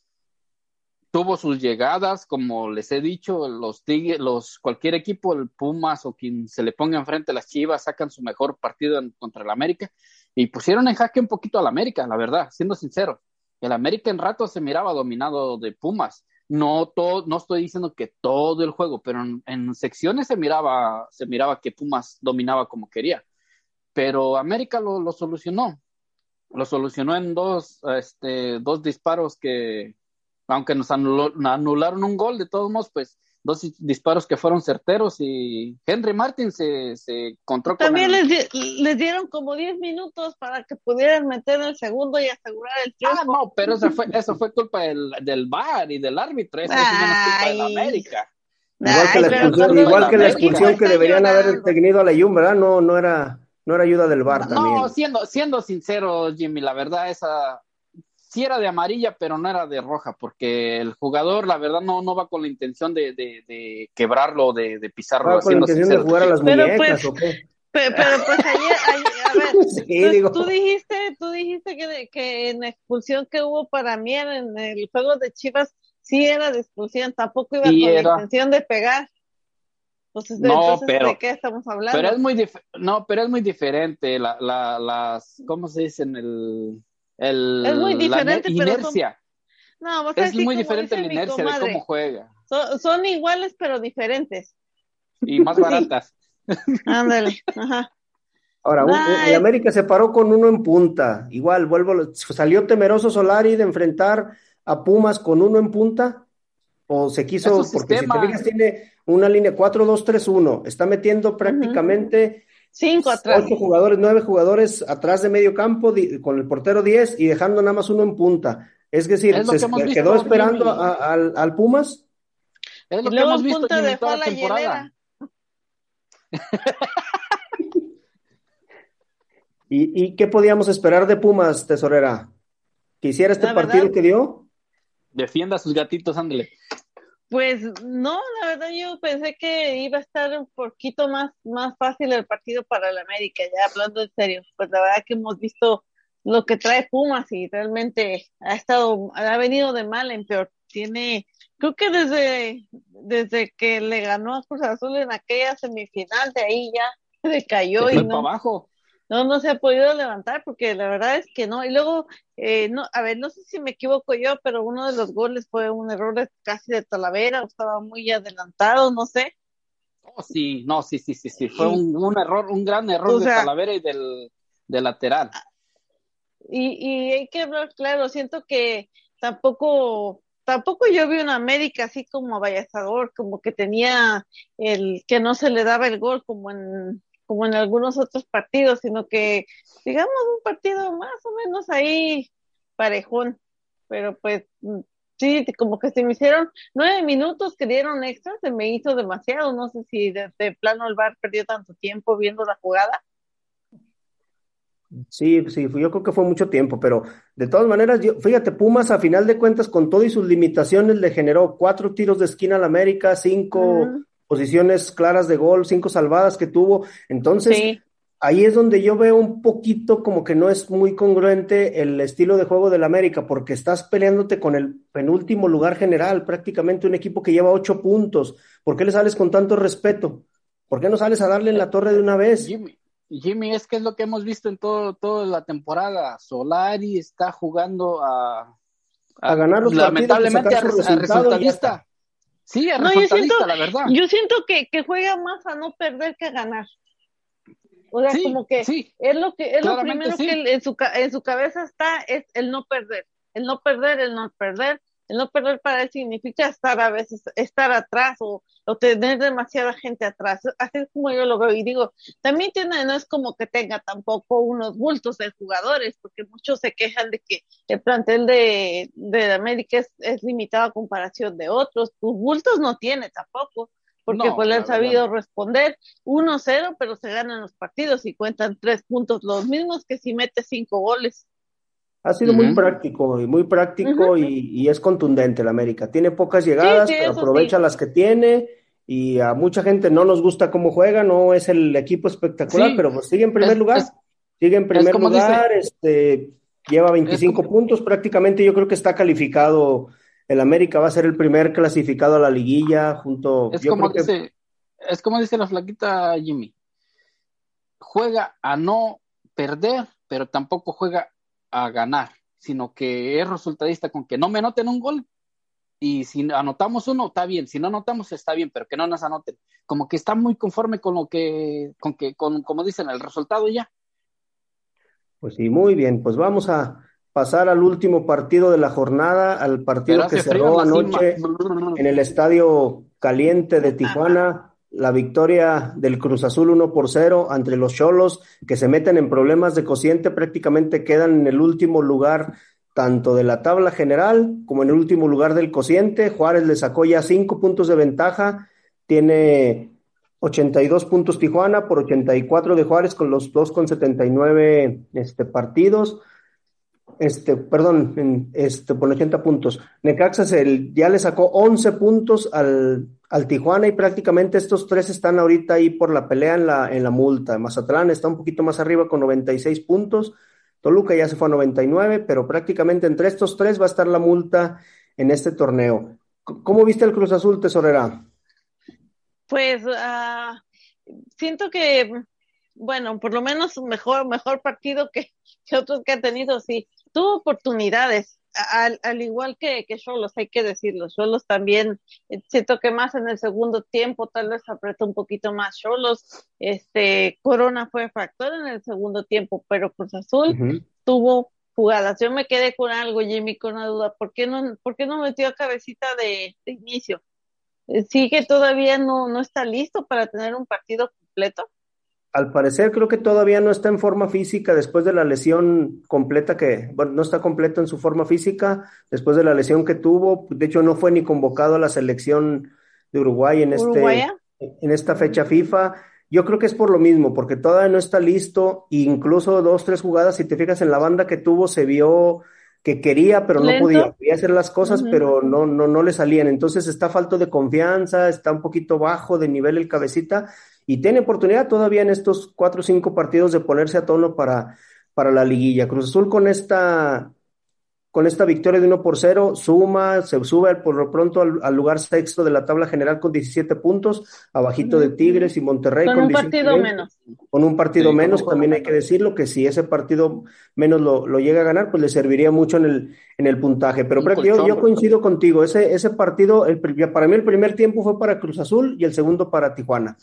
tuvo sus llegadas, como les he dicho, los los cualquier equipo, el Pumas o quien se le ponga enfrente a las Chivas, sacan su mejor partido contra el América y pusieron en jaque un poquito al América, la verdad, siendo sincero. El América en rato se miraba dominado de Pumas no todo, no estoy diciendo que todo el juego, pero en, secciones se miraba, se miraba que Pumas dominaba como quería. Pero América lo, lo solucionó. Lo solucionó en dos, este, dos disparos que, aunque nos anularon un gol, de todos modos, pues dos disparos que fueron certeros y Henry Martin se, se encontró También con les, les, dieron como 10 minutos para que pudieran meter el segundo y asegurar el triunfo. Ah, no, pero eso fue, eso fue culpa del, del VAR y del árbitro, eso es culpa de la América. Igual que la expulsión, igual que, la expulsión que deberían haber tenido a la Yum, ¿verdad? No, no era, no era ayuda del VAR también. No, siendo, siendo sincero, Jimmy, la verdad esa sí era de amarilla, pero no era de roja, porque el jugador, la verdad, no, no va con la intención de, de, quebrarlo, de, de pisarlo. Va con la intención de jugar a las pero muñecas, pues, ¿o qué? Pero, pues ayer, a ver, [LAUGHS] tú, dijiste, tú dijiste que, que en la expulsión que hubo para mí en el juego de Chivas, sí era de expulsión, tampoco iba con la intención de pegar. Entonces, no, pero, ¿de qué estamos hablando? Pero es muy no, pero es muy diferente la, la, las, ¿cómo se dice en el el, es muy diferente, la inercia. no, es muy diferente la inercia de cómo juega. Son, iguales pero diferentes. Y más [LAUGHS] baratas. Ándale, ajá. Ahora, el América se paró con uno en punta. Igual, vuelvo, salió temeroso Solari de enfrentar a Pumas con uno en punta. o se quiso, porque si te fijas tiene una línea 4-2-3-1, está metiendo prácticamente cinco atrás. Ocho jugadores, nueve jugadores atrás de medio campo con el portero 10 y dejando nada más uno en punta. Es decir, se quedó esperando al, Pumas. Es lo que hemos visto en toda la temporada. [LAUGHS] ¿Y, ¿Y qué podíamos esperar de Pumas, tesorera? ¿Que hiciera este partido que dio? Defienda a sus gatitos, ándele. Pues no, la verdad yo pensé que iba a estar un poquito más, más fácil el partido para el América, ya hablando en serio. Pues la verdad que hemos visto lo que trae Pumas y realmente ha estado, ha venido de mal en peor. Tiene, creo que desde, desde que le ganó a Cruz Azul en aquella semifinal, de ahí ya [LAUGHS] se cayó y no. abajo no, no se ha podido levantar porque la verdad es que no. Y luego, eh, no, a ver, no sé si me equivoco yo, pero uno de los goles fue un error casi de Talavera, estaba muy adelantado, no sé. Oh, sí, no, sí, sí, sí, sí, fue un, un error, un gran error de Talavera y del, lateral. Y, y hay que hablar claro, siento que tampoco tampoco yo vi una América así como Vallazador, como que tenía el que no se le daba el gol como en como en algunos otros partidos, sino que digamos un partido más o menos ahí parejón, pero pues mm, sí, como que se me hicieron nueve minutos que dieron extra, se me hizo demasiado, no sé si de, plano el bar perdió tanto tiempo viendo la jugada. Sí, sí, yo creo que fue mucho tiempo, pero de todas maneras, yo, fíjate, Pumas a final de cuentas con todo y sus limitaciones le generó cuatro tiros de esquina al América, cinco posiciones claras de gol, cinco salvadas que tuvo. Entonces, ahí es donde yo veo un poquito como que no es muy congruente el estilo de juego del América, porque estás peleándote con el penúltimo lugar general, prácticamente un equipo que lleva ocho puntos. ¿Por qué le sales con tanto respeto? ¿Por qué no sales a darle en la torre de una vez? Jimmy, Jimmy es que es lo que hemos visto en todo, toda la temporada. Solari está jugando a, a, ganar los lamentablemente partidos, a, a resultadista. Sí, no, yo siento, la verdad. Yo siento que, que, juega más a no perder que a ganar. O sea, como que es lo que es lo primero que en su, en su cabeza está, es el no perder. El no perder, el no perder, el no perder para él significa estar a veces, estar atrás o, tener demasiada gente atrás. Así es como yo lo veo. Y digo, también tiene, no es como que tenga tampoco unos bultos de jugadores, porque muchos se quejan de que el plantel de, de América es, limitado a comparación de otros. Tus bultos no tiene tampoco porque pues le han sabido responder 1-0, pero se ganan los partidos y cuentan tres puntos los mismos que si mete cinco goles. Ha sido muy práctico y muy práctico y, es contundente el América. Tiene pocas llegadas, pero aprovecha las que tiene y a mucha gente no nos gusta cómo juega, no es el equipo espectacular, pero pues sigue en primer lugar. sigue en primer lugar, este lleva 25 puntos, prácticamente yo creo que está calificado. El América va a ser el primer clasificado a la liguilla junto. Es como dice, es como dice la flaquita Jimmy. Juega a no perder, pero tampoco juega a ganar, sino que es resultadista con que no me anoten un gol. Y si anotamos uno está bien, si no anotamos está bien, pero que no nos anoten. Como que está muy conforme con lo que, con que, con, como dicen, el resultado ya. Pues sí, muy bien, pues vamos a pasar al último partido de la jornada, al partido que cerró anoche en el Estadio Caliente de Tijuana la victoria del Cruz Azul 1 por 0 ante los Cholos, que se meten en problemas de cociente, prácticamente quedan en el último lugar tanto de la tabla general como en el último lugar del cociente. Juárez le sacó ya cinco puntos de ventaja, tiene 82 puntos Tijuana por 84 de Juárez con los dos con 79 este, partidos. Este, perdón, este, por 80 puntos. Necaxa ya le sacó 11 puntos al, al Tijuana y prácticamente estos tres están ahorita ahí por la pelea en la, en la multa. Mazatlán está un poquito más arriba con 96 puntos. Toluca ya se fue a 99, pero prácticamente entre estos tres va a estar la multa en este torneo. ¿Cómo viste el Cruz Azul, tesorera? Pues uh, siento que, bueno, por lo menos mejor, mejor partido que, que otros que ha tenido, sí. Tuvo oportunidades, al, al, igual que, que Cholos, hay que decirlo, Cholos también, eh, siento que más en el segundo tiempo tal vez apretó un poquito más Cholos, este, Corona fue factor en el segundo tiempo, pero Cruz Azul tuvo jugadas. Yo me quedé con algo, Jimmy, con una duda. ¿Por qué no, por qué no metió a cabecita de, inicio? Eh, ¿Sí que todavía no, no está listo para tener un partido completo? Al parecer creo que todavía no está en forma física después de la lesión completa que, bueno, no está completo en su forma física después de la lesión que tuvo. De hecho, no fue ni convocado a la selección de Uruguay en, este, en esta fecha FIFA. Yo creo que es por lo mismo, porque todavía no está listo, incluso dos, tres jugadas, si te fijas en la banda que tuvo, se vio que quería, pero no podía, podía hacer las cosas, pero no, no, no le salían. Entonces está falto de confianza, está un poquito bajo de nivel el cabecita, y tiene oportunidad todavía en estos cuatro o cinco partidos de ponerse a tono para, para la liguilla. Cruz Azul con esta con esta victoria de 1 por 0, suma, se sube por lo pronto al, lugar sexto de la tabla general con 17 puntos, abajito de Tigres y Monterrey. Con, un partido menos. Con un partido menos, también hay que decirlo, que si ese partido menos lo, llega a ganar, pues le serviría mucho en el, en el puntaje. Pero yo, yo, coincido contigo, ese, ese partido, el, para mí el primer tiempo fue para Cruz Azul y el segundo para Tijuana.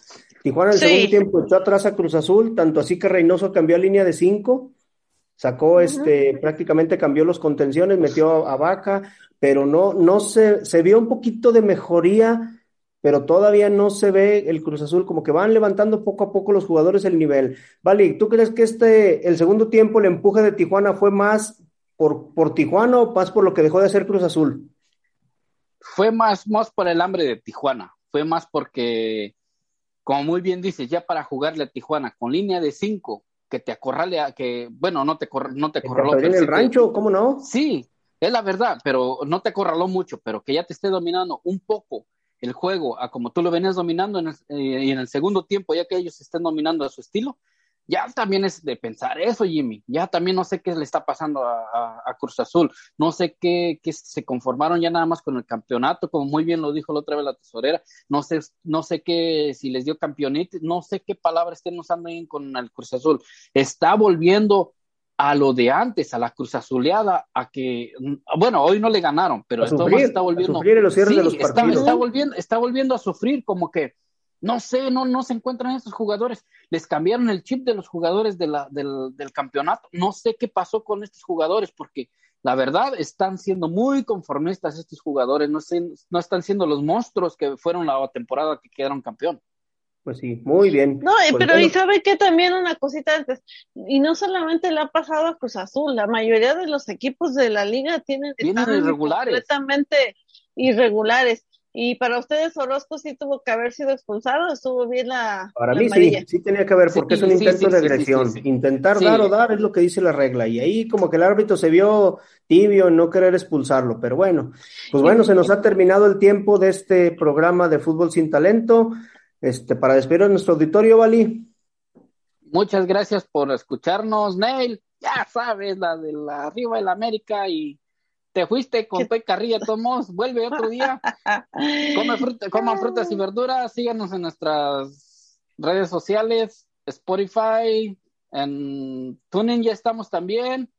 Tijuana en el segundo tiempo echó atrás a Cruz Azul, tanto así que Reynoso cambió a línea de 5 Sacó este, prácticamente cambió los contenciones, metió a, Vaca, pero no, no se, se vio un poquito de mejoría, pero todavía no se ve el Cruz Azul, como que van levantando poco a poco los jugadores el nivel. Vale, ¿tú crees que este, el segundo tiempo, el empuje de Tijuana fue más por, por Tijuana o más por lo que dejó de hacer Cruz Azul? Fue más, más por el hambre de Tijuana, fue más porque, como muy bien dices, ya para jugarle a Tijuana con línea de cinco, que te acorrale a que, bueno, no te, no te acorraló. en el rancho, ¿cómo no? Sí, es la verdad, pero no te acorraló mucho, pero que ya te esté dominando un poco el juego a como tú lo venías dominando en eh, y en el segundo tiempo, ya que ellos estén dominando a su estilo, ya también es de pensar eso, Jimmy. Ya también no sé qué le está pasando a, Cruz Azul. No sé qué, se conformaron ya nada más con el campeonato, como muy bien lo dijo la otra vez la tesorera. No sé, no sé qué, si les dio campeonato, no sé qué palabra estén usando ahí con el Cruz Azul. Está volviendo a lo de antes, a la Cruz Azuleada, a que, bueno, hoy no le ganaron, pero está volviendo. A los de los está, volviendo, está volviendo a sufrir, como que no sé, no, no se encuentran esos jugadores. Les cambiaron el chip de los jugadores de la, del, del, campeonato. No sé qué pasó con estos jugadores, porque la verdad están siendo muy conformistas estos jugadores. No, sé, no están siendo los monstruos que fueron la temporada que quedaron campeón. Pues sí, muy bien. No, pues pero y sabe que también una cosita antes, y no solamente le ha pasado a Cruz Azul, la mayoría de los equipos de la liga tienen irregulares. completamente irregulares. Y para ustedes Orozco sí tuvo que haber sido expulsado, estuvo bien la. Para mí sí, sí tenía que haber, porque es un intento de agresión. Intentar dar o dar es lo que dice la regla. Y ahí como que el árbitro se vio tibio en no querer expulsarlo. Pero bueno, pues bueno, se nos ha terminado el tiempo de este programa de fútbol sin talento. Este, para despedir a nuestro auditorio, Vali. Muchas gracias por escucharnos, Neil. Ya sabes, la de la arriba del América y te fuiste con Toy Carrilla Tomos, vuelve otro día. [LAUGHS] coman frutas y verduras, síganos en nuestras redes sociales, Spotify, en Tuning ya estamos también.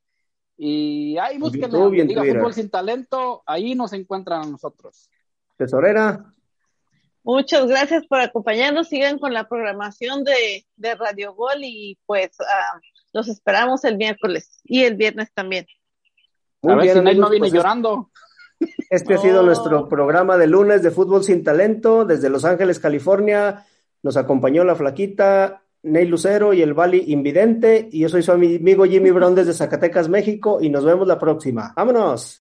Y ahí busquen Diga Fútbol Sin Talento, ahí nos encuentran nosotros. Tesorera. Muchas gracias por acompañarnos. Sigan con la programación de, Radio Gol y pues uh, los esperamos el miércoles y el viernes también. Muy a ver bien, si no viene pues llorando. Este ha sido nuestro programa de lunes de Fútbol Sin Talento desde Los Ángeles, California. Nos acompañó la flaquita Ney Lucero y el Bali Invidente. Y yo soy su amigo Jimmy Brown desde Zacatecas, México. Y nos vemos la próxima. ¡Vámonos!